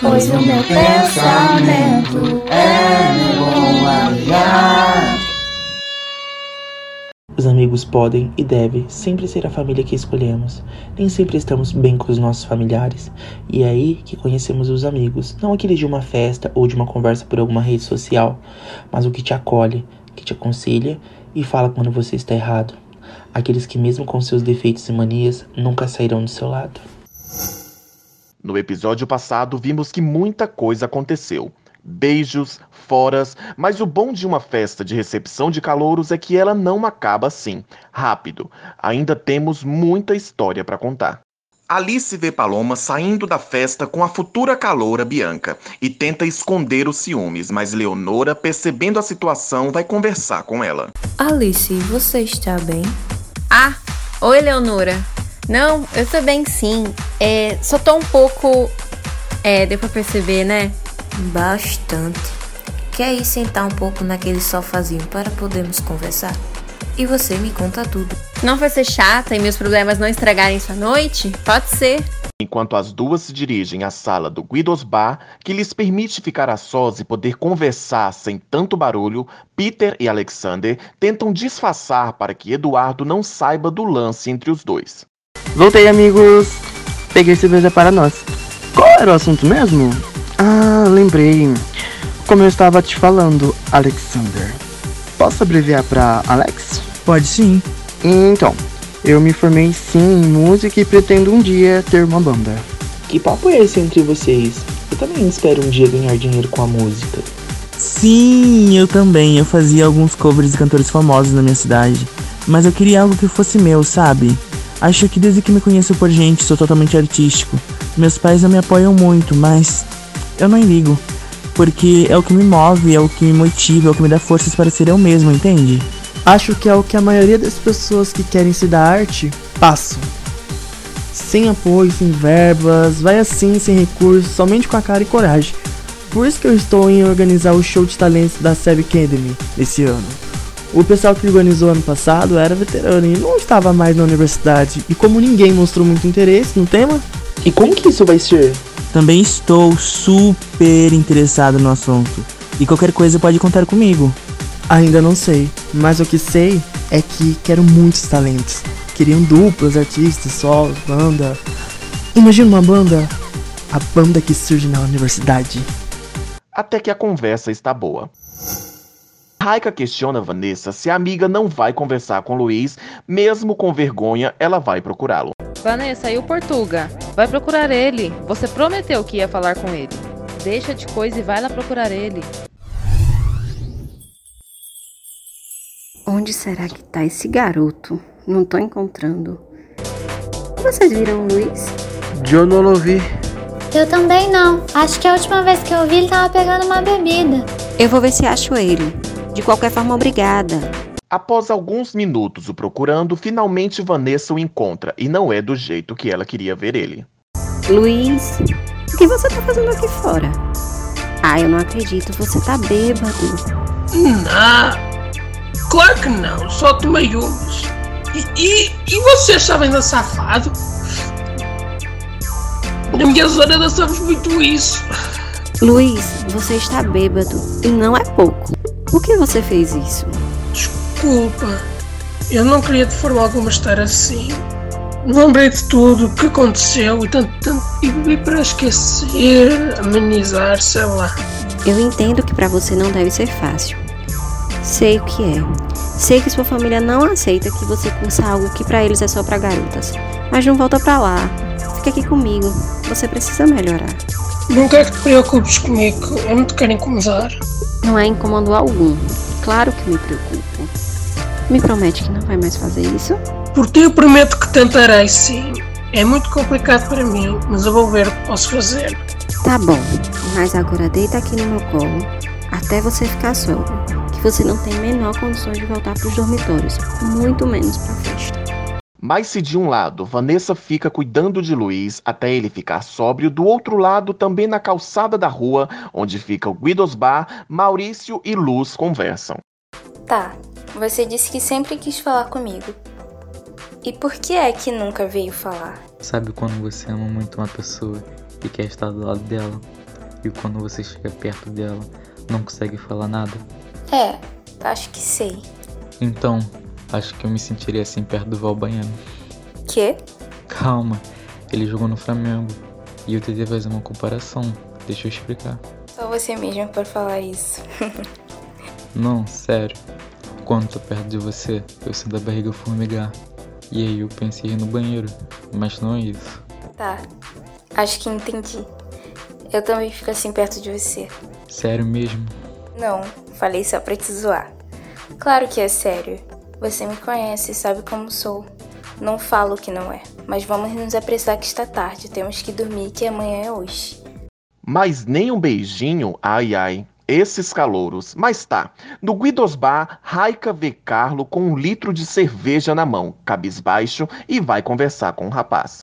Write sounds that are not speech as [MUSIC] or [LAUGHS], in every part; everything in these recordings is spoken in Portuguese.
pois o meu pensamento é bom aliar. Os amigos podem e devem sempre ser a família que escolhemos. Nem sempre estamos bem com os nossos familiares. E é aí que conhecemos os amigos, não aqueles de uma festa ou de uma conversa por alguma rede social, mas o que te acolhe, que te aconselha e fala quando você está errado. Aqueles que, mesmo com seus defeitos e manias, nunca sairão do seu lado. No episódio passado, vimos que muita coisa aconteceu. Beijos, foras, mas o bom de uma festa de recepção de calouros é que ela não acaba assim, rápido. Ainda temos muita história para contar. Alice vê Paloma saindo da festa com a futura caloura Bianca e tenta esconder os ciúmes, mas Leonora, percebendo a situação, vai conversar com ela. Alice, você está bem? Ah, oi Leonora. Não, eu tô bem sim. É, só tô um pouco. É, deu pra perceber, né? Bastante. Quer ir sentar um pouco naquele sofazinho para podermos conversar? E você me conta tudo. Não vai ser chata e meus problemas não estragarem sua noite? Pode ser. Enquanto as duas se dirigem à sala do Guido's Bar, que lhes permite ficar a sós e poder conversar sem tanto barulho, Peter e Alexander tentam disfarçar para que Eduardo não saiba do lance entre os dois. Voltei, amigos! Peguei cerveja para nós. Qual era o assunto mesmo? Ah, lembrei. Como eu estava te falando, Alexander. Posso abreviar para Alex? Pode sim. Então, eu me formei sim em música e pretendo um dia ter uma banda. Que papo é esse entre vocês? Eu também espero um dia ganhar dinheiro com a música. Sim, eu também. Eu fazia alguns covers de cantores famosos na minha cidade. Mas eu queria algo que fosse meu, sabe? Acho que desde que me conheço por gente sou totalmente artístico. Meus pais não me apoiam muito, mas eu não ligo. Porque é o que me move, é o que me motiva, é o que me dá forças para ser eu mesmo, entende? Acho que é o que a maioria das pessoas que querem se dar arte passam. Sem apoio, sem verbas, vai assim, sem recursos, somente com a cara e coragem. Por isso que eu estou em organizar o show de talentos da Seb Academy esse ano. O pessoal que organizou ano passado era veterano e não estava mais na universidade. E como ninguém mostrou muito interesse no tema. E como que isso vai ser? Também estou super interessado no assunto. E qualquer coisa pode contar comigo. Ainda não sei, mas o que sei é que quero muitos talentos. Queriam duplas, artistas, solos, banda. Imagina uma banda, a banda que surge na universidade. Até que a conversa está boa. Raika questiona Vanessa se a amiga não vai conversar com Luiz, mesmo com vergonha, ela vai procurá-lo. Vanessa, e o Portuga? Vai procurar ele. Você prometeu que ia falar com ele. Deixa de coisa e vai lá procurar ele. Onde será que tá esse garoto? Não tô encontrando. Vocês viram o Luiz? Eu não ouvi. Eu também não. Acho que a última vez que eu vi ele tava pegando uma bebida. Eu vou ver se acho ele. De qualquer forma, obrigada. Após alguns minutos o procurando, finalmente Vanessa o encontra e não é do jeito que ela queria ver ele. Luiz, o que você tá fazendo aqui fora? Ah, eu não acredito, você tá bêbado. Não, claro que não, só tomei umas. E, e, e vocês sabem da safado? Na minha zona dançamos muito isso. Luiz, você está bêbado e não é pouco. Por que você fez isso? Desculpa, eu não queria de forma alguma estar assim. Lembrei de tudo o que aconteceu e tanto, tanto e para esquecer, amenizar, sei lá. Eu entendo que para você não deve ser fácil. Sei o que é. Sei que sua família não aceita que você cursa algo que para eles é só para garotas. Mas não volta para lá. Fica aqui comigo. Você precisa melhorar. Que te preocupes comigo, eu não te quero incomodar. Não é incômodo algum. Claro que me preocupo. Me promete que não vai mais fazer isso? Por ti eu prometo que tentarei, sim. É muito complicado para mim, mas eu vou ver o que posso fazer. Tá bom, mas agora deita aqui no meu colo até você ficar sóbrio. Que você não tem menor condições de voltar para os dormitórios, muito menos para a festa. Mas se de um lado Vanessa fica cuidando de Luiz até ele ficar sóbrio, do outro lado, também na calçada da rua, onde fica o Guido's Bar, Maurício e Luz conversam. Tá, você disse que sempre quis falar comigo. E por que é que nunca veio falar? Sabe quando você ama muito uma pessoa e quer estar do lado dela? e quando você chega perto dela, não consegue falar nada? É, acho que sei. Então, acho que eu me sentiria assim perto do Valbaiano. Quê? Calma, ele jogou no Flamengo. E eu tentei fazer uma comparação. Deixa eu explicar. Só você mesmo por falar isso. [LAUGHS] Não, sério. Quando tô perto de você, eu sinto a barriga formigar. E aí eu pensei em ir no banheiro, mas não é isso. Tá, acho que entendi. Eu também fico assim perto de você. Sério mesmo? Não, falei só pra te zoar. Claro que é sério. Você me conhece, sabe como sou. Não falo que não é, mas vamos nos apressar que está tarde. Temos que dormir que amanhã é hoje. Mas nem um beijinho, ai ai. Esses calouros. Mas tá. No Guidos Bar, Raika vê Carlo com um litro de cerveja na mão, cabisbaixo, e vai conversar com o rapaz.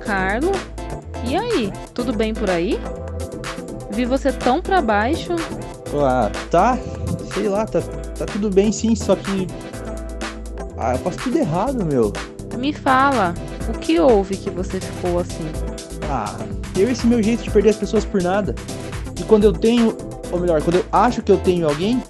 Carlo? E aí? Tudo bem por aí? Vi você tão pra baixo. Ah, tá. Sei lá, tá, tá tudo bem sim, só que. Ah, eu faço tudo errado, meu. Me fala, o que houve que você ficou assim? Ah, eu esse meu jeito de perder as pessoas por nada. E quando eu tenho, ou melhor, quando eu acho que eu tenho alguém,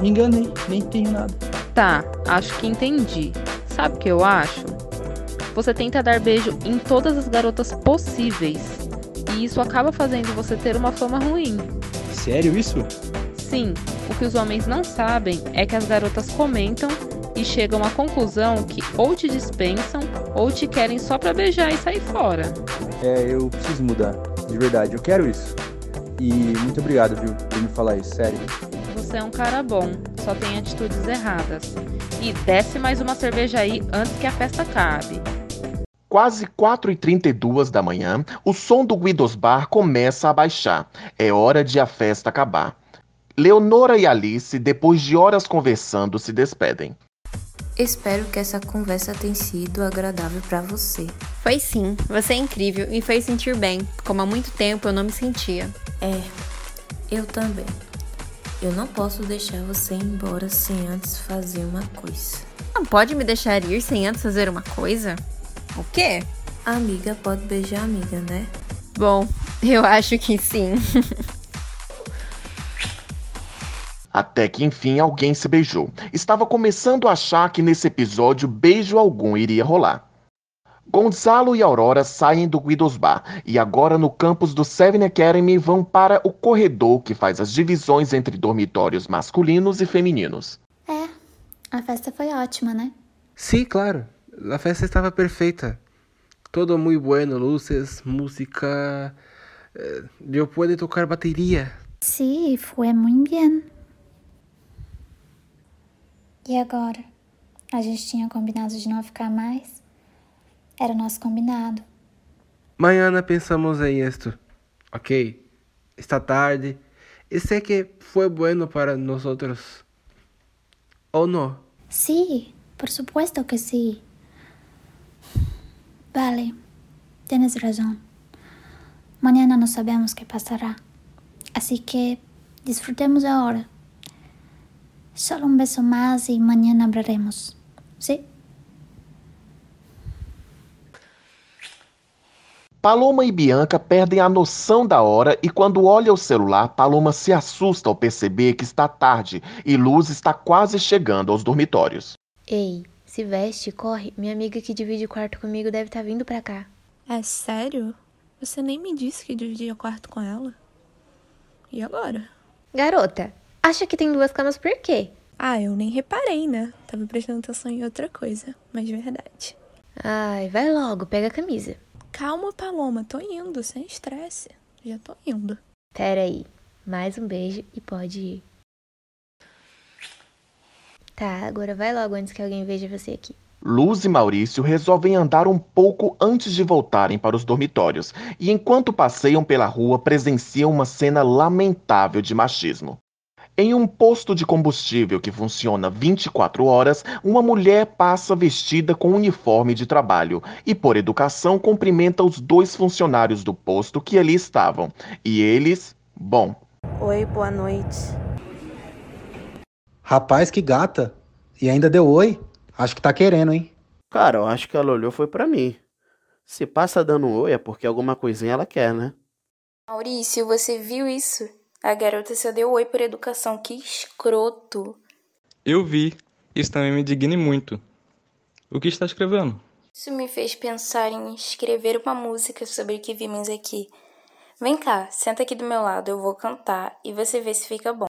me enganei, nem tenho nada. Tá, acho que entendi. Sabe o que eu acho? Você tenta dar beijo em todas as garotas possíveis. E isso acaba fazendo você ter uma fama ruim. Sério isso? Sim, o que os homens não sabem é que as garotas comentam e chegam à conclusão que ou te dispensam ou te querem só pra beijar e sair fora. É, eu preciso mudar. De verdade, eu quero isso. E muito obrigado, viu, por me falar isso, sério. Você é um cara bom, só tem atitudes erradas. E desce mais uma cerveja aí antes que a festa acabe. Quase 4h32 da manhã, o som do Guidos Bar começa a baixar. É hora de a festa acabar. Leonora e Alice, depois de horas conversando, se despedem. Espero que essa conversa tenha sido agradável para você. Foi sim, você é incrível e fez sentir bem, como há muito tempo eu não me sentia. É, eu também. Eu não posso deixar você ir embora sem antes fazer uma coisa. Não pode me deixar ir sem antes fazer uma coisa? O quê? A amiga pode beijar a amiga, né? Bom, eu acho que sim. [LAUGHS] Até que enfim alguém se beijou. Estava começando a achar que nesse episódio beijo algum iria rolar. Gonzalo e Aurora saem do Guidos Bar e agora no campus do Seven Academy vão para o corredor que faz as divisões entre dormitórios masculinos e femininos. É, a festa foi ótima, né? Sí, claro. La festa estaba perfecta. Todo muy bueno, luces, música. Eh, yo puedo tocar batería. Sí, foi muito bem. E agora? A gente tinha combinado de não ficar mais? Era o nosso combinado. Mañana pensamos en esto. Ok. Esta tarde. Y sé que fue bueno para nosotros. ¿O no? Sí, por supuesto que sí. Vale, tienes razón. Mañana no sabemos qué pasará. Así que disfrutemos ahora. Solo un beso más y mañana hablaremos. ¿Sí? Paloma e Bianca perdem a noção da hora e quando olha o celular, Paloma se assusta ao perceber que está tarde e Luz está quase chegando aos dormitórios. Ei, se veste, corre. Minha amiga que divide quarto comigo deve estar vindo pra cá. É sério? Você nem me disse que dividia quarto com ela. E agora? Garota, acha que tem duas camas por quê? Ah, eu nem reparei, né? Tava prestando atenção em outra coisa, mas de verdade. Ai, vai logo, pega a camisa. Calma, Paloma, tô indo, sem estresse. Já tô indo. Pera aí, mais um beijo e pode ir. Tá, agora vai logo antes que alguém veja você aqui. Luz e Maurício resolvem andar um pouco antes de voltarem para os dormitórios, e enquanto passeiam pela rua, presenciam uma cena lamentável de machismo. Em um posto de combustível que funciona 24 horas, uma mulher passa vestida com uniforme de trabalho e, por educação, cumprimenta os dois funcionários do posto que ali estavam. E eles, bom. Oi, boa noite. Rapaz, que gata. E ainda deu oi. Acho que tá querendo, hein? Cara, eu acho que ela olhou foi para mim. Se passa dando um oi é porque alguma coisinha ela quer, né? Maurício, você viu isso? A garota só deu oi por educação, que escroto. Eu vi. Isso também me indigna muito. O que está escrevendo? Isso me fez pensar em escrever uma música sobre o que vimos aqui. Vem cá, senta aqui do meu lado, eu vou cantar e você vê se fica bom.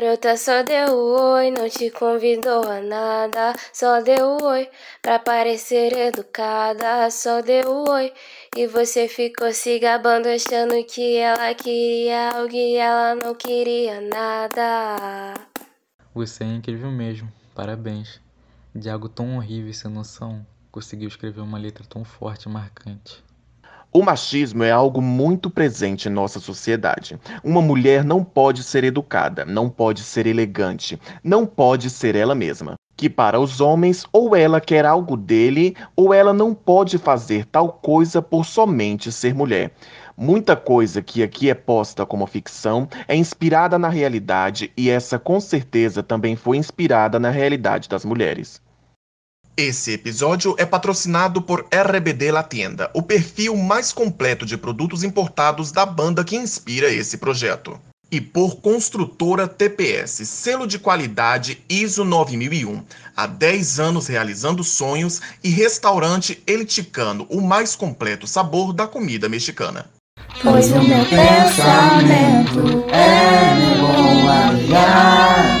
Garota só deu oi, não te convidou a nada. Só deu oi pra parecer educada. Só deu oi e você ficou se gabando, achando que ela queria algo e ela não queria nada. Você é incrível mesmo. Parabéns. De algo tão horrível e sem noção, conseguiu escrever uma letra tão forte e marcante. O machismo é algo muito presente em nossa sociedade. Uma mulher não pode ser educada, não pode ser elegante, não pode ser ela mesma. Que para os homens, ou ela quer algo dele, ou ela não pode fazer tal coisa por somente ser mulher. Muita coisa que aqui é posta como ficção é inspirada na realidade e essa com certeza também foi inspirada na realidade das mulheres. Esse episódio é patrocinado por RBD La Tienda, o perfil mais completo de produtos importados da banda que inspira esse projeto. E por Construtora TPS, selo de qualidade ISO 9001, há 10 anos realizando sonhos e restaurante El Ticano, o mais completo sabor da comida mexicana. Pois o meu pensamento é bom.